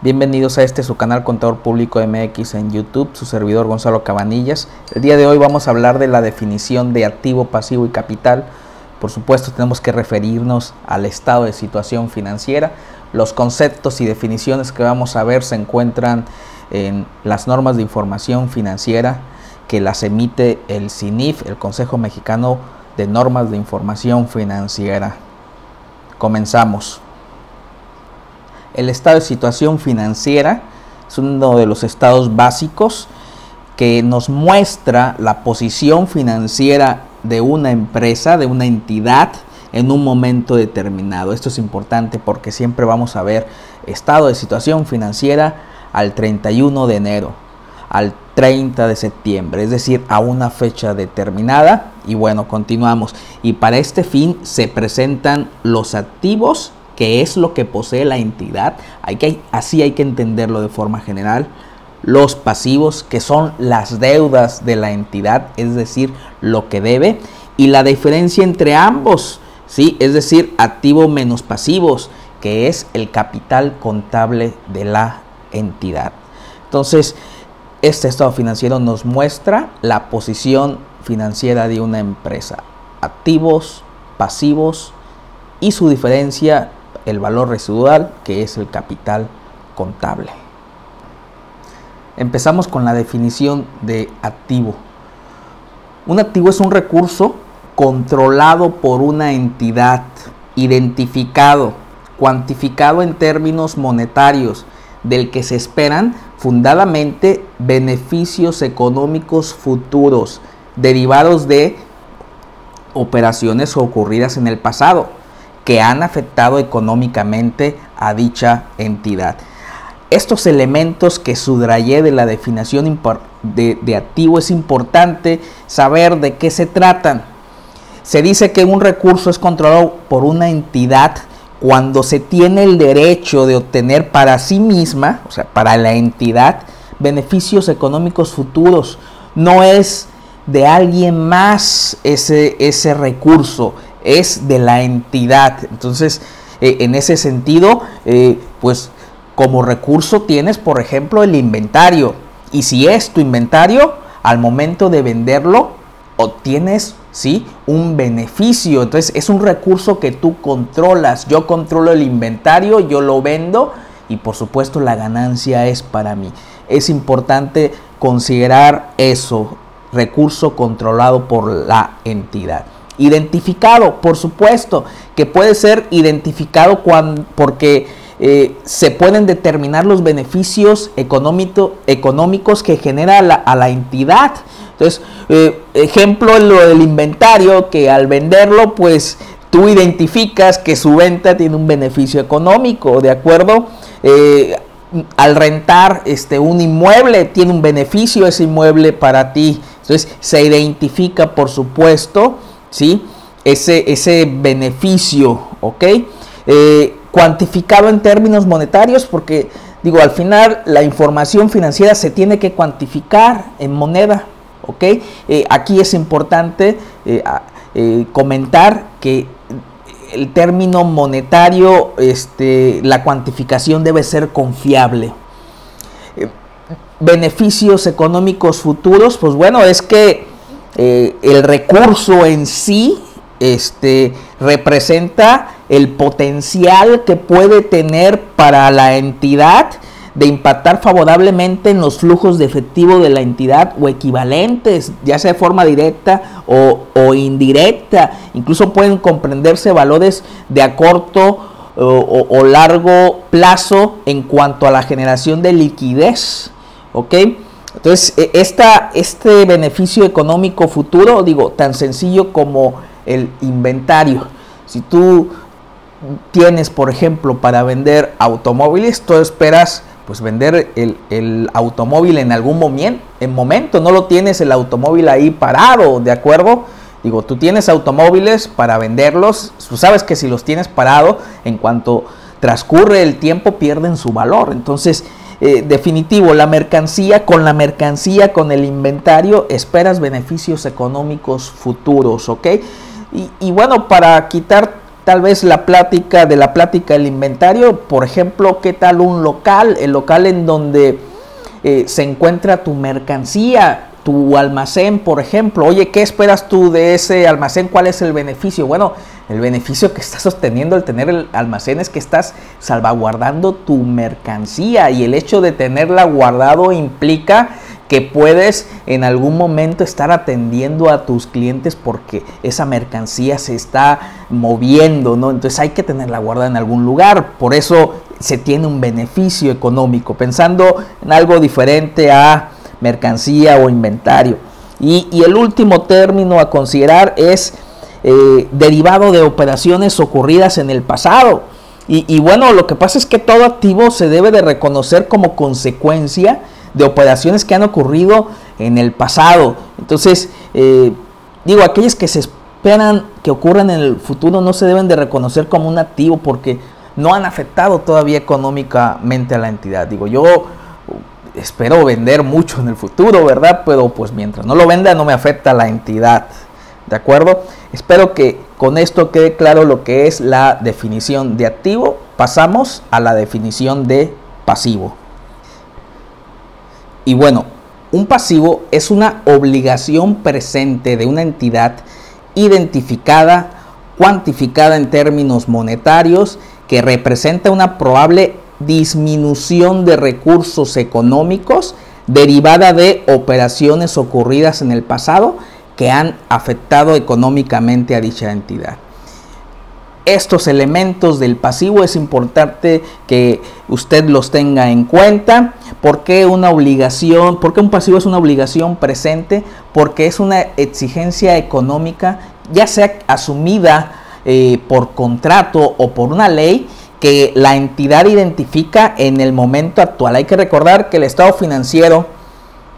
Bienvenidos a este su canal Contador Público MX en YouTube, su servidor Gonzalo Cabanillas. El día de hoy vamos a hablar de la definición de activo, pasivo y capital. Por supuesto tenemos que referirnos al estado de situación financiera. Los conceptos y definiciones que vamos a ver se encuentran en las normas de información financiera que las emite el CINIF, el Consejo Mexicano de Normas de Información Financiera. Comenzamos. El estado de situación financiera es uno de los estados básicos que nos muestra la posición financiera de una empresa, de una entidad en un momento determinado. Esto es importante porque siempre vamos a ver estado de situación financiera al 31 de enero, al 30 de septiembre, es decir, a una fecha determinada. Y bueno, continuamos. Y para este fin se presentan los activos qué es lo que posee la entidad, que, así hay que entenderlo de forma general. Los pasivos, que son las deudas de la entidad, es decir, lo que debe, y la diferencia entre ambos, ¿sí? es decir, activos menos pasivos, que es el capital contable de la entidad. Entonces, este estado financiero nos muestra la posición financiera de una empresa, activos, pasivos y su diferencia el valor residual, que es el capital contable. Empezamos con la definición de activo. Un activo es un recurso controlado por una entidad, identificado, cuantificado en términos monetarios, del que se esperan fundadamente beneficios económicos futuros derivados de operaciones ocurridas en el pasado que han afectado económicamente a dicha entidad. Estos elementos que subrayé de la definición de, activo es importante saber de qué se tratan. Se dice que un recurso es controlado por una entidad cuando se tiene el derecho de obtener para sí misma, o sea, para la entidad, beneficios económicos futuros. No es de alguien más ese, ese recurso, es de la entidad. Entonces, eh, en ese sentido, eh, pues como recurso tienes, por ejemplo, el inventario. Y si es tu inventario, al momento de venderlo, obtienes ¿sí? un beneficio. Entonces, es un recurso que tú controlas. Yo controlo el inventario, yo lo vendo y por supuesto la ganancia es para mí. Es importante considerar eso, recurso controlado por la entidad. Identificado, por supuesto, que puede ser identificado cuando, porque eh, se pueden determinar los beneficios económicos que genera a la entidad. Entonces, eh, ejemplo, lo del inventario, que al venderlo, pues tú identificas que su venta tiene un beneficio económico, ¿de acuerdo? Eh, al rentar este, un inmueble, tiene un beneficio ese inmueble para ti. Entonces, se identifica, por supuesto, ¿sí? Ese, ese beneficio, ¿ok? Eh, cuantificado en términos monetarios, porque digo, al final la información financiera se tiene que cuantificar en moneda, ¿ok? Eh, aquí es importante eh, comentar que el término monetario, este, la cuantificación debe ser confiable. beneficios económicos futuros, pues bueno, es que eh, el recurso en sí este, representa el potencial que puede tener para la entidad de impactar favorablemente en los flujos de efectivo de la entidad o equivalentes, ya sea de forma directa o, indirecta. Incluso pueden comprenderse valores de a corto o, largo plazo en cuanto a la generación de liquidez. ¿Ok? Entonces, e, esta, este beneficio económico futuro, digo, tan sencillo como el inventario. Si tú tienes, por ejemplo, para vender automóviles, tú esperas pues vender el, automóvil en algún momento, en momento, no lo tienes el automóvil ahí parado, ¿de acuerdo? Digo, tú tienes automóviles para venderlos, tú sabes que si los tienes parado, en cuanto transcurre el tiempo pierden su valor. Entonces, eh, definitivo, la mercancía, con la mercancía, con el inventario, esperas beneficios económicos futuros, ¿ok? Y, bueno, para quitar tal vez la plática de la plática del inventario, por ejemplo, ¿qué tal un local? El local en donde eh, se encuentra tu mercancía, tu almacén, por ejemplo. Oye, ¿qué esperas tú de ese almacén? ¿Cuál es el beneficio? Bueno, el beneficio que está sosteniendo el tener el almacén es que estás salvaguardando tu mercancía y el hecho de tenerla guardado implica que puedes en algún momento estar atendiendo a tus clientes porque esa mercancía se está moviendo, ¿no? Entonces hay que tenerla guardada en algún lugar. Por eso se tiene un beneficio económico, pensando en algo diferente a mercancía o inventario. Y, el último término a considerar es eh, derivado de operaciones ocurridas en el pasado. Y, y bueno, lo que pasa es que todo activo se debe de reconocer como consecuencia de operaciones que han ocurrido en el pasado. Entonces, eh, digo, aquellas que se esperan que ocurran en el futuro no se deben de reconocer como un activo porque no han afectado todavía económicamente a la entidad. Digo, yo espero vender mucho en el futuro, ¿verdad? Pero pues mientras no lo venda no me afecta la entidad. ¿De acuerdo? Espero que con esto quede claro lo que es la definición de activo. Pasamos a la definición de pasivo. Y bueno, un pasivo es una obligación presente de una entidad identificada, cuantificada en términos monetarios, que representa una probable disminución de recursos económicos derivada de operaciones ocurridas en el pasado que han afectado económicamente a dicha entidad estos elementos del pasivo es importante que usted los tenga en cuenta. porque una obligación? porque un pasivo es una obligación presente? Porque es una exigencia económica, ya sea asumida eh, por contrato o por una ley que la entidad identifica en el momento actual. Hay que recordar que el estado financiero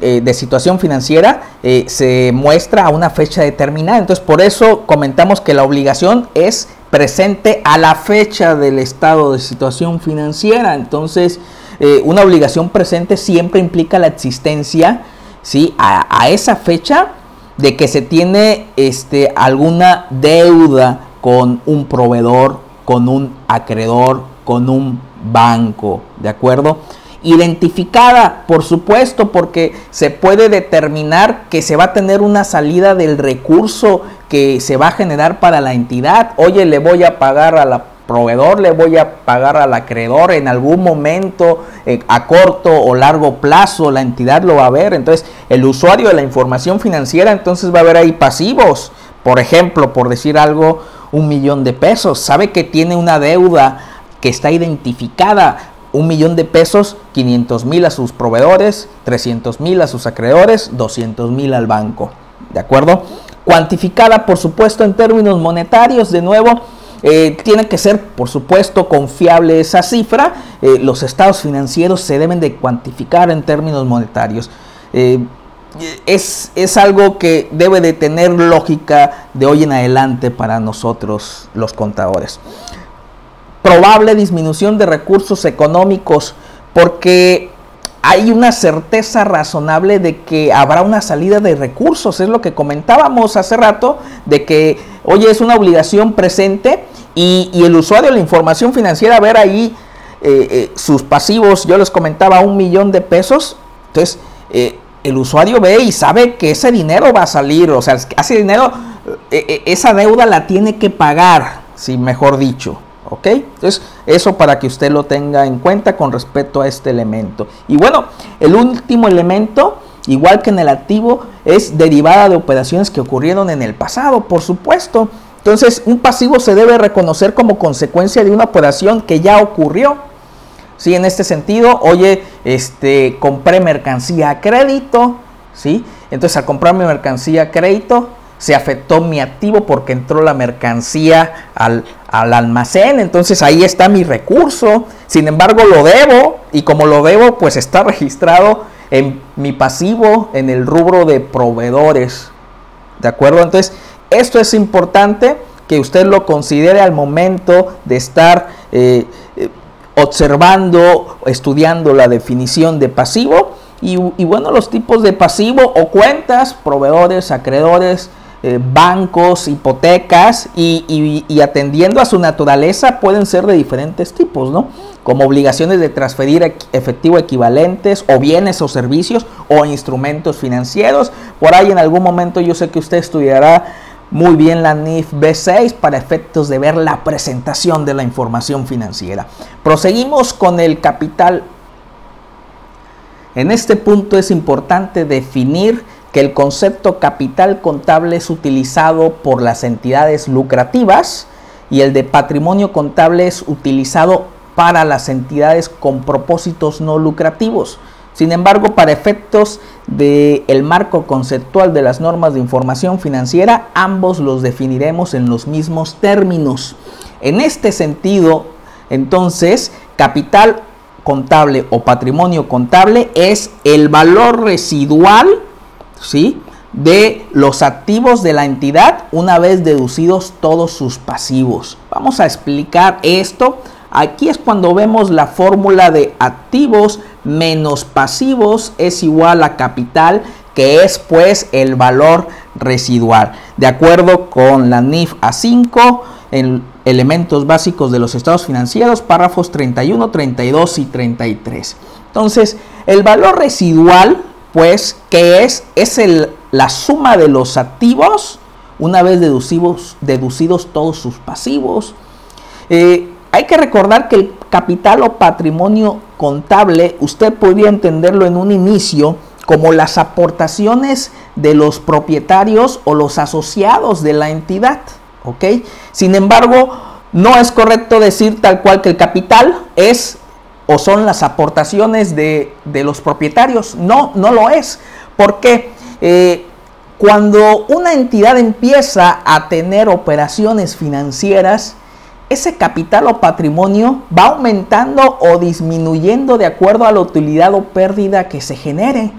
eh, de situación financiera eh, se muestra a una fecha determinada. Entonces, por eso comentamos que la obligación es presente a la fecha del estado de situación financiera. Entonces, eh, una obligación presente siempre implica la existencia, ¿sí? A, esa fecha de que se tiene este, alguna deuda con un proveedor, con un acreedor, con un banco, ¿de acuerdo? identificada, por supuesto, porque se puede determinar que se va a tener una salida del recurso que se va a generar para la entidad. Oye, le voy a pagar a la proveedor, le voy a pagar al acreedor en algún momento eh, a corto o largo plazo, la entidad lo va a ver. Entonces, el usuario de la información financiera entonces va a ver ahí pasivos. Por ejemplo, por decir algo, un millón de pesos. Sabe que tiene una deuda que está identificada un millón de pesos, 500 mil a sus proveedores, 300 mil a sus acreedores, 200 mil al banco. ¿De acuerdo? Cuantificada, por supuesto, en términos monetarios, de nuevo, eh, tiene que ser, por supuesto, confiable esa cifra. Eh, los estados financieros se deben de cuantificar en términos monetarios. Eh, es, es, algo que debe de tener lógica de hoy en adelante para nosotros los contadores probable disminución de recursos económicos porque hay una certeza razonable de que habrá una salida de recursos. Es lo que comentábamos hace rato, de que, oye, es una obligación presente y, el usuario la información financiera, ver ahí eh, eh, sus pasivos, yo les comentaba, un millón de pesos. Entonces, eh, el usuario ve y sabe que ese dinero va a salir, o sea, ese dinero, esa deuda la tiene que pagar, si mejor dicho. ¿Ok? Entonces, eso para que usted lo tenga en cuenta con respecto a este elemento. Y bueno, el último elemento, igual que en el activo, es derivada de operaciones que ocurrieron en el pasado, por supuesto. Entonces, un pasivo se debe reconocer como consecuencia de una operación que ya ocurrió. Sí, en este sentido, oye, este, compré mercancía a crédito, ¿sí? Entonces, al comprar mi mercancía a crédito, se afectó mi activo porque entró la mercancía al, almacén, entonces ahí está mi recurso, sin embargo lo debo y como lo debo pues está registrado en mi pasivo en el rubro de proveedores, ¿de acuerdo? Entonces esto es importante que usted lo considere al momento de estar eh, eh, observando, estudiando la definición de pasivo y, y bueno, los tipos de pasivo o cuentas, proveedores, acreedores, eh, bancos, hipotecas y, atendiendo a su naturaleza pueden ser de diferentes tipos, ¿no? Como obligaciones de transferir efectivo equivalentes o bienes o servicios o instrumentos financieros. Por ahí en algún momento yo sé que usted estudiará muy bien la NIF B6 para efectos de ver la presentación de la información financiera. Proseguimos con el capital. En este punto es importante definir que el concepto capital contable es utilizado por las entidades lucrativas y el de patrimonio contable es utilizado para las entidades con propósitos no lucrativos. Sin embargo, para efectos del marco conceptual de las normas de información financiera, ambos los definiremos en los mismos términos. En este sentido, entonces, capital contable o patrimonio contable es el valor residual ¿sí? de los activos de la entidad una vez deducidos todos sus pasivos. Vamos a explicar esto. Aquí es cuando vemos la fórmula de activos menos pasivos es igual a capital, que es pues el valor residual. De acuerdo con la NIF A5, en elementos básicos de los estados financieros, párrafos 31, 32 y 33. Entonces, el valor residual pues, ¿qué es? Es el, la suma de los activos una vez deducidos, todos sus pasivos. Eh, que recordar que el capital o patrimonio contable, usted podría entenderlo en un inicio como las aportaciones de los propietarios o los asociados de la entidad. ¿ok? Sin embargo, no es correcto decir tal cual que el capital es o son las aportaciones de, los propietarios. No, no lo es. Porque eh, cuando una entidad empieza a tener operaciones financieras, ese capital o patrimonio va aumentando o disminuyendo de acuerdo a la utilidad o pérdida que se genere.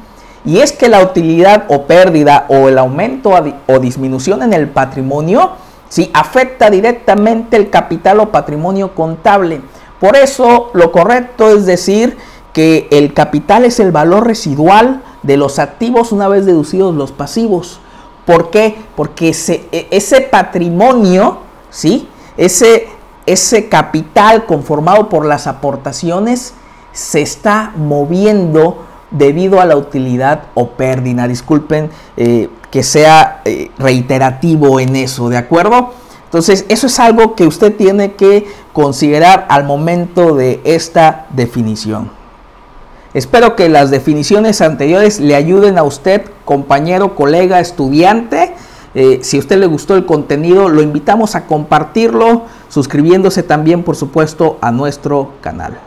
Y es que la utilidad o pérdida o el aumento o disminución en el patrimonio si afecta directamente el capital o patrimonio contable. Por eso lo correcto es decir que el capital es el valor residual de los activos una vez deducidos los pasivos. ¿Por qué? Porque e, ese, patrimonio, ¿sí? Ese, ese capital conformado por las aportaciones se está moviendo debido a la utilidad o pérdida. Disculpen eh, que sea eh, reiterativo en eso, ¿de acuerdo? Entonces, eso es algo que usted tiene que considerar al momento de esta definición. Espero que las definiciones anteriores le ayuden a usted, compañero, colega, estudiante. Eh, si a usted le gustó el contenido, lo invitamos a compartirlo, suscribiéndose también, por supuesto, a nuestro canal.